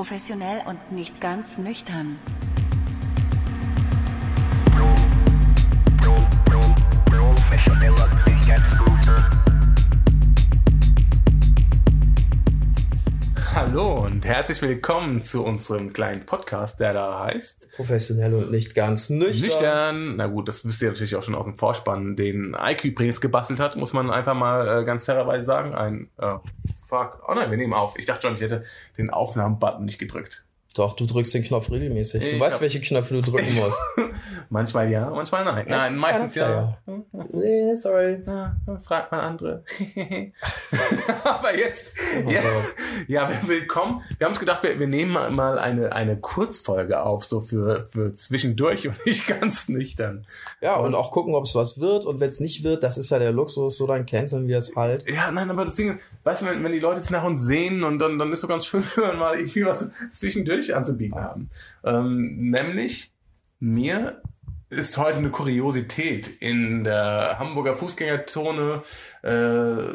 Professionell und nicht ganz nüchtern. Hallo und herzlich willkommen zu unserem kleinen Podcast, der da heißt Professionell und nicht ganz nüchtern. Nüchtern. Na gut, das wisst ihr natürlich auch schon aus dem Vorspann, den IQ übrigens gebastelt hat, muss man einfach mal äh, ganz fairerweise sagen. Ein äh, Fuck. Oh nein, wir nehmen auf. Ich dachte schon, ich hätte den Aufnahmen-Button nicht gedrückt. Doch, du drückst den Knopf regelmäßig. Ich du weißt, welche Knöpfe du drücken musst. manchmal ja, manchmal nein. Das Nein, meistens kann ja. Nee, sorry. Ja, fragt mal andere. Aber jetzt, ja, ja, willkommen. Wir haben uns gedacht, wir, wir nehmen mal- eine, eine Kurzfolge auf, so für, für zwischendurch und nicht ganz nüchtern. Ja, und auch gucken, ob es was wird. Und wenn es nicht wird, das ist ja der Luxus, so dann canceln wir es halt. Ja, nein, aber das Ding ist, weißt du, wenn, wenn die Leute sich nach uns sehen und dann, dann ist so ganz schön, wenn wir mal irgendwie was zwischendurch anzubieten haben. Ähm, nämlich, mir ist heute eine Kuriosität in der Hamburger Fußgängerzone, äh,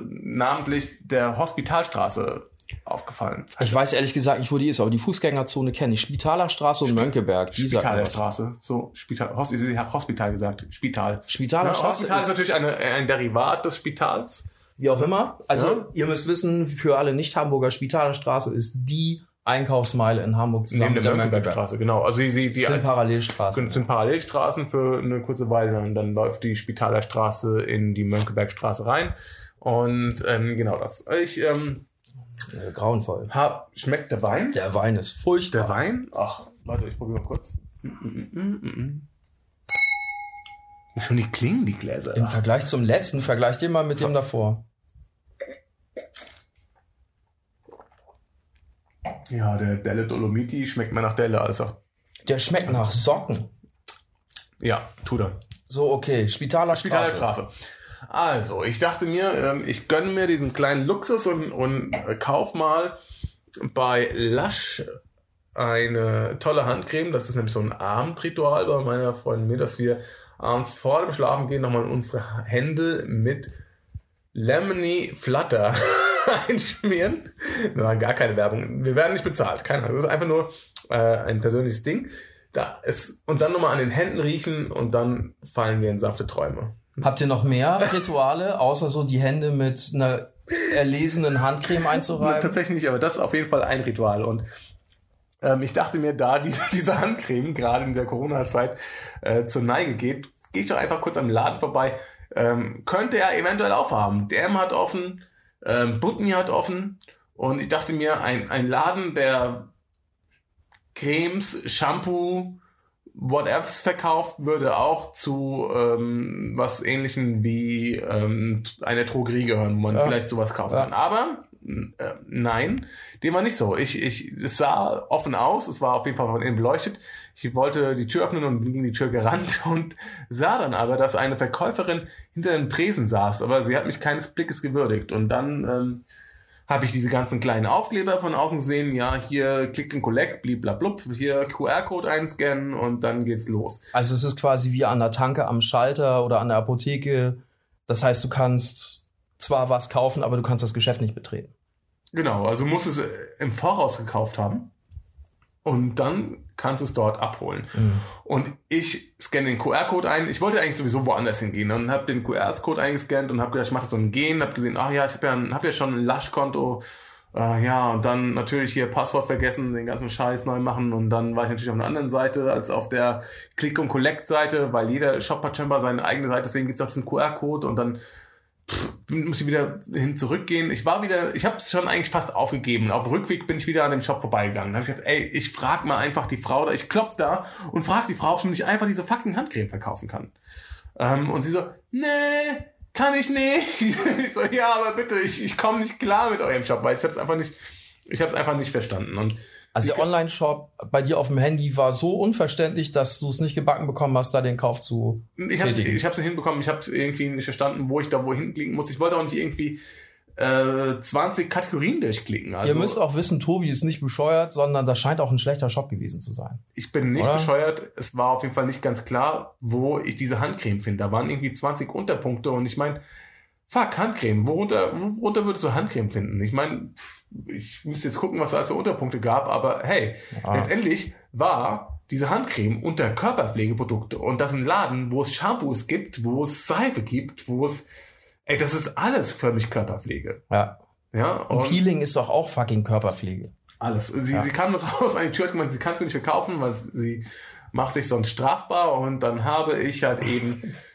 namentlich der Hospitalstraße, aufgefallen. Ich weiß ehrlich gesagt nicht, wo die ist, aber die Fußgängerzone kenne ich. Spitalerstraße und Mönckeberg. Die was. Spitalstraße. So, Spital. Hos, ich habe Hospital gesagt. Spital. Spitalerstraße Ja, Hospital ist, ist- natürlich eine, ein Derivat des Spitals. Wie auch immer. Also, Ja. ihr müsst wissen, für alle Nicht-Hamburger, Spitalerstraße ist die Einkaufsmeile in Hamburg zusammen Neben der der Mönckeberg. Mönckebergstraße, genau. Also sie, sie, die sind Parallelstraßen. sind, sind Parallelstraßen für eine kurze Weile und dann läuft die Spitaler Straße in die Mönckebergstraße rein. Und ähm, genau das. Ich ähm, Äh, grauenvoll. hab, schmeckt der Wein? Der Wein ist furchtbar. Der Wein? Ach, warte, ich probiere mal kurz. Mm. Schon die klingen, die Gläser. Im Vergleich zum letzten, vergleich den mal mit dem davor. Ja, der Delle Dolomiti schmeckt mir nach Delle, alles auch. Der schmeckt nach Socken. Ja, tut er. So, okay. Spitaler Spitaler Straße. Straße. Also, ich dachte mir, ähm, ich gönne mir diesen kleinen Luxus und, und äh, kauf mal bei Lush eine tolle Handcreme. Das ist nämlich so ein Abendritual bei meiner Freundin mir, dass wir abends vor dem Schlafengehen nochmal unsere Hände mit Lemony Flutter einschmieren. Wir machen gar keine Werbung. Wir werden nicht bezahlt. Keine Ahnung. Das ist einfach nur äh, ein persönliches Ding. Da ist, und dann nochmal an den Händen riechen und dann fallen wir in sanfte Träume. Habt ihr noch mehr Rituale, außer so die Hände mit einer erlesenen Handcreme einzureiben? Tatsächlich nicht, aber das ist auf jeden Fall ein Ritual. Und ähm, ich dachte mir, da diese, diese Handcreme gerade in der Corona-Zeit äh, zur Neige geht, gehe ich doch einfach kurz am Laden vorbei. Ähm, könnte er eventuell aufhaben. DM hat offen, ähm, hat offen. Und ich dachte mir, ein, ein Laden, der Cremes, Shampoo, whatevs verkauft, würde auch zu ähm, was ähnlichem wie ähm, eine Drogerie gehören, wo man Ja. vielleicht sowas kaufen Ja. kann. Aber nein, dem war nicht so. Ich, ich, es sah offen aus, es war auf jeden Fall von innen beleuchtet. Ich wollte die Tür öffnen und bin gegen die Tür gerannt und sah dann aber, dass eine Verkäuferin hinter dem Tresen saß, aber sie hat mich keines Blickes gewürdigt. Und dann ähm, habe ich diese ganzen kleinen Aufkleber von außen gesehen. Ja, hier Click and Collect, bliblablub, hier QR-Code einscannen und dann geht's los. Also es ist quasi wie an der Tanke am Schalter oder an der Apotheke. Das heißt, du kannst zwar was kaufen, aber du kannst das Geschäft nicht betreten. Genau, also du musst es äh, im Voraus gekauft haben und dann kannst du es dort abholen. Und ich scanne den QR-Code ein. Ich wollte eigentlich sowieso woanders hingehen und habe den QR-Code eingescannt und habe gedacht, ich mache so ein Gehen, habe gesehen, ach ja, ich habe ja, ein- hab ja schon ein Lush-Konto. Äh, ja, und dann natürlich hier Passwort vergessen, den ganzen Scheiß neu machen und dann war ich natürlich auf einer anderen Seite als auf der Click- und Collect-Seite, weil jeder Shop hat scheinbar seine eigene Seite, deswegen gibt es auch diesen QR-Code und dann muss ich wieder hin zurückgehen. Ich war wieder, ich habe es schon eigentlich fast aufgegeben. Auf dem Rückweg bin ich wieder an dem Shop vorbeigegangen. Da habe ich gedacht, ey, ich frag mal einfach die Frau da, ich klopf da und frag die Frau, ob sie nicht einfach diese fucking Handcreme verkaufen kann. Ähm, und sie so, nee, kann ich nicht. Ich so, ja, aber bitte, ich, ich komme nicht klar mit eurem Shop, weil ich hab's einfach nicht, ich hab's einfach nicht verstanden. Und Also der Online-Shop bei dir auf dem Handy war so unverständlich, dass du es nicht gebacken bekommen hast, da den Kauf zu Ich habe tätigen. ich hab's nicht hinbekommen, ich habe irgendwie nicht verstanden, wo ich da wohin klicken muss. Ich wollte auch nicht irgendwie äh, 20 Kategorien durchklicken. Also Ihr müsst auch wissen, Tobi ist nicht bescheuert, sondern das scheint auch ein schlechter Shop gewesen zu sein. ich bin nicht Oder? bescheuert. Es war auf jeden Fall nicht ganz klar, wo ich diese Handcreme finde. Da waren irgendwie 20 Unterpunkte und ich meine, fuck, Handcreme. Worunter, worunter würdest du Handcreme finden? Ich meine, ich müsste jetzt gucken, was da als für Unterpunkte gab, aber hey, Ah. letztendlich war diese Handcreme unter Körperpflegeprodukte und das ist ein Laden, wo es Shampoos gibt, wo es Seife gibt, wo es, ey, das ist alles für mich Körperpflege. Ja. Ja, Und Peeling ist doch auch fucking Körperpflege. alles. Sie, Ja. sie kam raus an die Tür, hat gemeint, sie kann es nicht verkaufen, weil sie macht sich sonst strafbar und dann habe ich halt eben,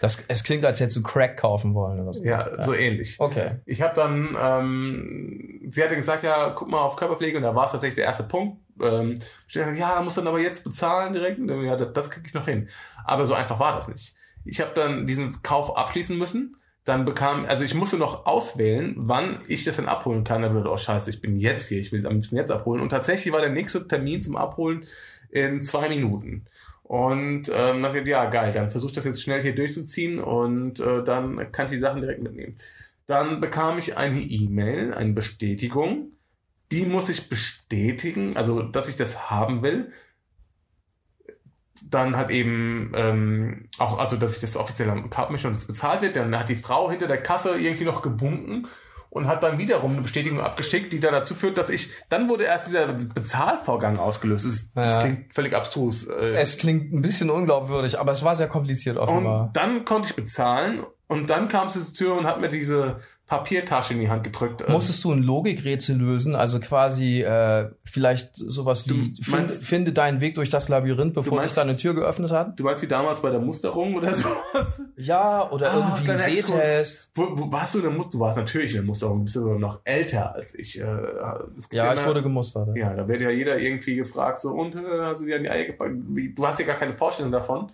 Das, es klingt, als hättest du Crack kaufen wollen oder so. ja, so ähnlich. Okay. Ich habe dann, ähm, sie hatte gesagt, ja, guck mal auf Körperpflege und da war es tatsächlich der erste Punkt. Ähm, ja, da muss dann aber jetzt bezahlen direkt. Und ja, das, das kriege ich noch hin. Aber so einfach war das nicht. Ich habe dann diesen Kauf abschließen müssen. Dann bekam, also ich musste noch auswählen, wann ich das dann abholen kann. Dann wurde, oh scheiße, ich bin jetzt hier, ich will es am liebsten jetzt abholen. Und tatsächlich war der nächste Termin zum Abholen in zwei Minuten. Und ähm, gedacht, ja, geil, dann versuche ich das jetzt schnell hier durchzuziehen und äh, dann kann ich die Sachen direkt mitnehmen. Dann bekam ich eine E-Mail, eine Bestätigung. Die muss ich bestätigen, also dass ich das haben will. Dann hat eben ähm, auch, also dass ich das offiziell haben möchte und es bezahlt wird. Dann hat die Frau hinter der Kasse irgendwie noch gewunken und hat dann wiederum eine Bestätigung abgeschickt, die dann dazu führt, dass ich, dann wurde erst dieser Bezahlvorgang ausgelöst. Das, das Ja. klingt völlig abstrus. Äh, Es klingt ein bisschen unglaubwürdig, aber es war sehr kompliziert offenbar. und dann konnte ich bezahlen und dann kam sie zur Tür und hat mir diese Papiertasche in die Hand gedrückt. Äh, Musstest du ein Logikrätsel lösen, also quasi äh, vielleicht sowas wie Du find, meinst- finde deinen Weg durch das Labyrinth, bevor meinst- sich da eine Tür geöffnet hat? Du meinst wie damals bei der Musterung oder sowas? Ja, oder Ah, irgendwie ein. Sehtest. Wo, wo warst du in der Musterung? Du warst natürlich in der Musterung. Du bist ja sogar noch älter als ich. Äh, es gibt Ja, ich wurde gemustert. Ja, da wird ja jeder irgendwie gefragt, so, und äh, hast du dir an die Eier gepackt? Du hast ja gar keine Vorstellung davon.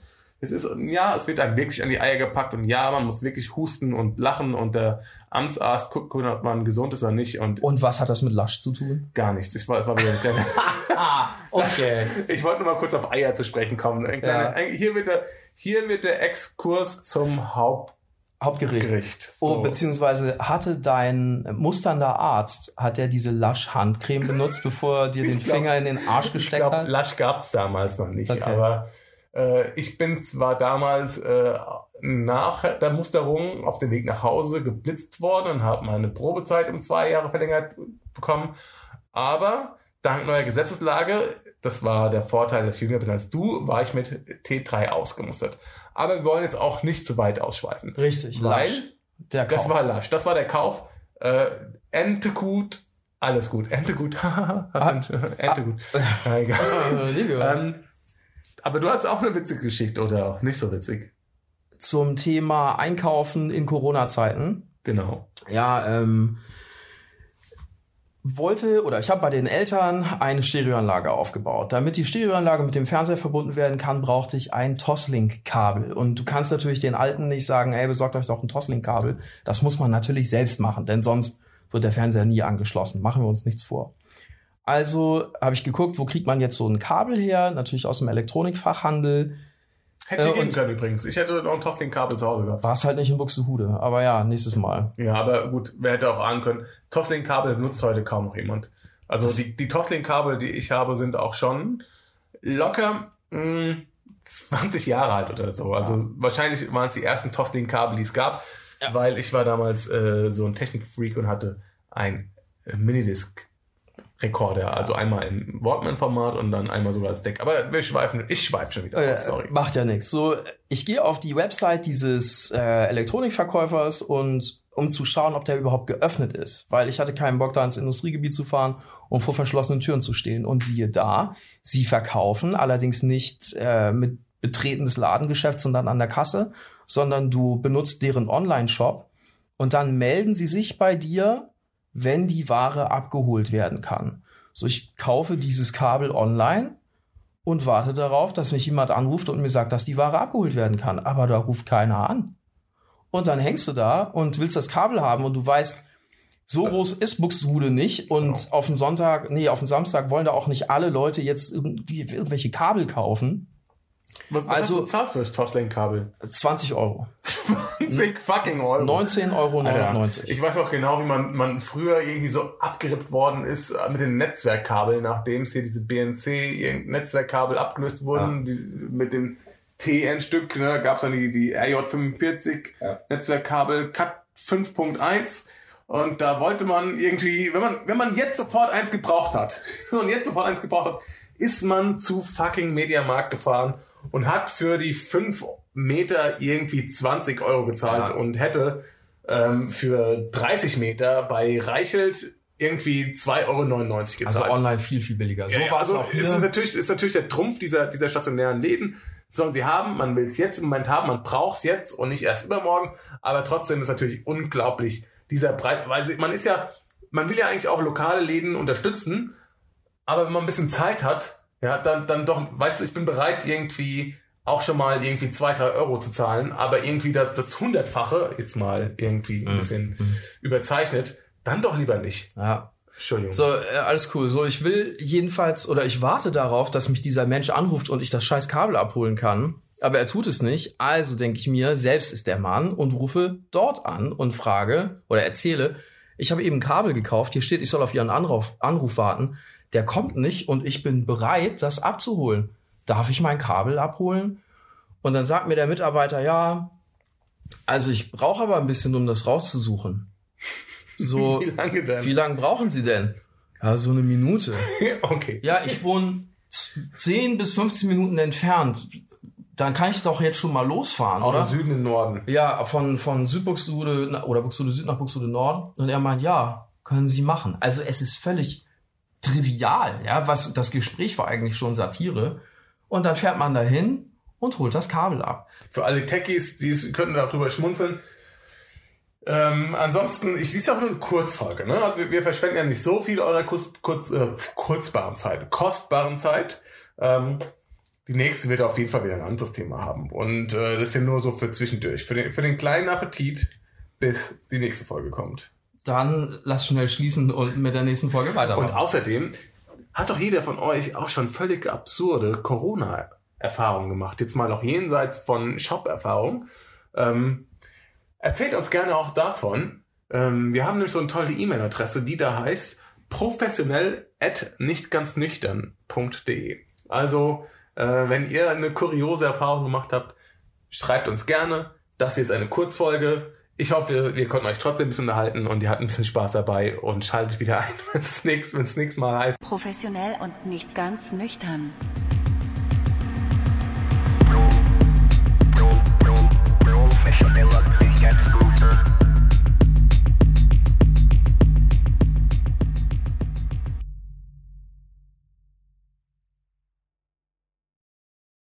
Es ist, ja, es wird einem wirklich an die Eier gepackt und ja, man muss wirklich husten und lachen und der Amtsarzt guckt, ob man gesund ist oder nicht und Und was hat das mit Lasch zu tun? gar nichts. Ich war, es war wieder ein kleiner, Ah, okay. Ich wollte nur mal kurz auf Eier zu sprechen kommen. Ein kleiner, Ja. ein, hier, wird der, hier wird der Exkurs zum Hauptgericht. Hauptgericht. So. Oh, beziehungsweise hatte dein musternder Arzt, hat er diese Lasch-Handcreme benutzt, bevor er dir den glaub- Finger in den Arsch ich gesteckt glaube, hat? Lasch gab's damals noch nicht. Okay. Aber ich bin zwar damals äh, nach der Musterung auf dem Weg nach Hause geblitzt worden und habe meine Probezeit um zwei Jahre verlängert bekommen. Aber dank neuer Gesetzeslage, das war der Vorteil, dass ich jünger bin als du, war ich mit T3 ausgemustert. Aber wir wollen jetzt auch nicht zu weit ausschweifen. Richtig, Weil Lasch. Der Das Kauf. war Lasch, das war der Kauf. Äh, Ente gut, alles gut. Ente gut, hast du einen- Ente gut. Ja, egal. Äh, Liebe. Aber du hast auch eine witzige Geschichte oder auch nicht so witzig. Zum Thema Einkaufen in Corona-Zeiten. Genau. Ja, ähm, wollte oder ich habe bei den Eltern eine Stereoanlage aufgebaut. Damit die Stereoanlage mit dem Fernseher verbunden werden kann, brauchte ich ein Toslink-Kabel. Und du kannst natürlich den Alten nicht sagen, ey, besorgt euch doch ein Toslink-Kabel. Das muss man natürlich selbst machen, denn sonst wird der Fernseher nie angeschlossen. Machen wir uns nichts vor. Also habe ich geguckt, wo kriegt man jetzt so ein Kabel her? Natürlich aus dem Elektronikfachhandel. Hätte Äh, ich gehen und- können übrigens. Ich hätte noch ein Toslink-Kabel zu Hause gehabt. War es halt nicht in Buxtehude. Aber ja, nächstes Mal. Ja, aber gut, wer hätte auch ahnen können. Toslink-Kabel benutzt heute kaum noch jemand. Also die, die Toslink-Kabel, die ich habe, sind auch schon locker mh, 20 Jahre alt oder so. Also wahrscheinlich waren es die ersten Toslink-Kabel, die es gab, Ja. weil ich war damals äh, so ein Technik-Freak und hatte ein äh, Minidisc-Rekorder. Also einmal im Walkman-Format und dann einmal sogar als Deck. Aber wir schweifen, ich schweife schon wieder Äh, sorry. Macht ja nichts. So, ich gehe auf die Website dieses äh, Elektronikverkäufers und um zu schauen, ob der überhaupt geöffnet ist, weil ich hatte keinen Bock da ins Industriegebiet zu fahren und vor verschlossenen Türen zu stehen. Und siehe da, sie verkaufen allerdings nicht äh, mit Betreten des Ladengeschäfts, sondern an der Kasse, sondern du benutzt deren Online-Shop und dann melden sie sich bei dir, wenn die Ware abgeholt werden kann. So, ich kaufe dieses Kabel online und warte darauf, dass mich jemand anruft und mir sagt, dass die Ware abgeholt werden kann. Aber da ruft keiner an. Und dann hängst du da und willst das Kabel haben und du weißt, so groß ist Buxtehude nicht und auf den Sonntag, nee, auf den Samstag wollen da auch nicht alle Leute jetzt irgendwie irgendwelche Kabel kaufen. Was, was also- hast du bezahlt für das Toslink-Kabel? 20 Euro. 20 fucking Euro. 19,99 Euro. Alter, ich weiß auch genau, wie man, man früher irgendwie so abgerippt worden ist äh, mit den Netzwerkkabeln, nachdem es hier diese BNC-Netzwerkkabel abgelöst wurden, die, mit dem TN-Stück, ne, gab es dann die, die RJ45 Ja. Netzwerkkabel, Cut 5.1 und da wollte man irgendwie, wenn man, wenn man jetzt sofort eins gebraucht hat, und jetzt sofort eins gebraucht hat, ist man zu fucking Mediamarkt gefahren und hat für die 5 Meter irgendwie 20 Euro gezahlt Ja. und hätte ähm, für 30 Meter bei Reichelt irgendwie 2,99 Euro gezahlt. Also online viel, viel billiger. So Ja, war es also auch ist, es hier. natürlich, ist natürlich der Trumpf dieser, dieser stationären Läden. Sollen sie haben, man will es jetzt im Moment haben, man braucht es jetzt und nicht erst übermorgen. Aber trotzdem ist natürlich unglaublich dieser Breit, weil man ist ja, man will ja eigentlich auch lokale Läden unterstützen, aber wenn man ein bisschen Zeit hat, ja, dann, dann doch, weißt du, ich bin bereit irgendwie auch schon mal irgendwie zwei, drei Euro zu zahlen, aber irgendwie das, das Hundertfache, jetzt mal irgendwie ein bisschen überzeichnet, dann doch lieber nicht. Ja. Entschuldigung. So, äh, alles cool. So, ich will jedenfalls, oder ich warte darauf, dass mich dieser Mensch anruft und ich das scheiß Kabel abholen kann. Aber er tut es nicht. Also denke ich mir, selbst ist der Mann und rufe dort an und frage oder erzähle, ich habe eben ein Kabel gekauft. Hier steht, ich soll auf Ihren Anruf, Anruf warten. Der kommt nicht und ich bin bereit, das abzuholen. Darf ich mein Kabel abholen? Und dann sagt mir der Mitarbeiter, ja, also ich brauche aber ein bisschen, um das rauszusuchen. So, Wie lange denn? wie lange brauchen Sie denn? Ja, so eine Minute. okay. Ja, ich wohne z- 10 bis 15 Minuten entfernt. Dann kann ich doch jetzt schon mal losfahren, Oder oder? Süden in Norden. Ja, von, von Südbuxtehude oder Buxtehude Süd nach Buxtehude Nord. Und er meint, ja, können Sie machen. Also es ist völlig trivial, ja, was, das Gespräch war eigentlich schon Satire. Und dann fährt man dahin und holt das Kabel ab. Für alle Techies, die könnten darüber schmunzeln. Ähm, ansonsten, ich ja auch nur eine Kurzfolge, ne? Also wir, wir verschwenden ja nicht so viel eurer kurz, kurz, äh, kurzbaren Zeit, kostbaren Zeit. Ähm, die nächste wird auf jeden Fall wieder ein anderes Thema haben. Und äh, das ist ja nur so für zwischendurch. Für den, für den kleinen Appetit, bis die nächste Folge kommt. Dann lass schnell schließen und mit der nächsten Folge weitermachen. Und außerdem hat doch jeder von euch auch schon völlig absurde Corona-Erfahrungen gemacht. Jetzt mal noch jenseits von Shop-Erfahrung. Ähm, erzählt uns gerne auch davon. Ähm, wir haben nämlich so eine tolle E-Mail-Adresse, die da heißt professionell at nichtganznüchtern.de. Also, äh, wenn ihr eine kuriose Erfahrung gemacht habt, schreibt uns gerne. Das hier ist eine Kurzfolge. Ich hoffe, wir, konnten euch trotzdem ein bisschen unterhalten und ihr hattet ein bisschen Spaß dabei und schaltet wieder ein, wenn es nächstes Mal heißt. Professionell und nicht ganz nüchtern.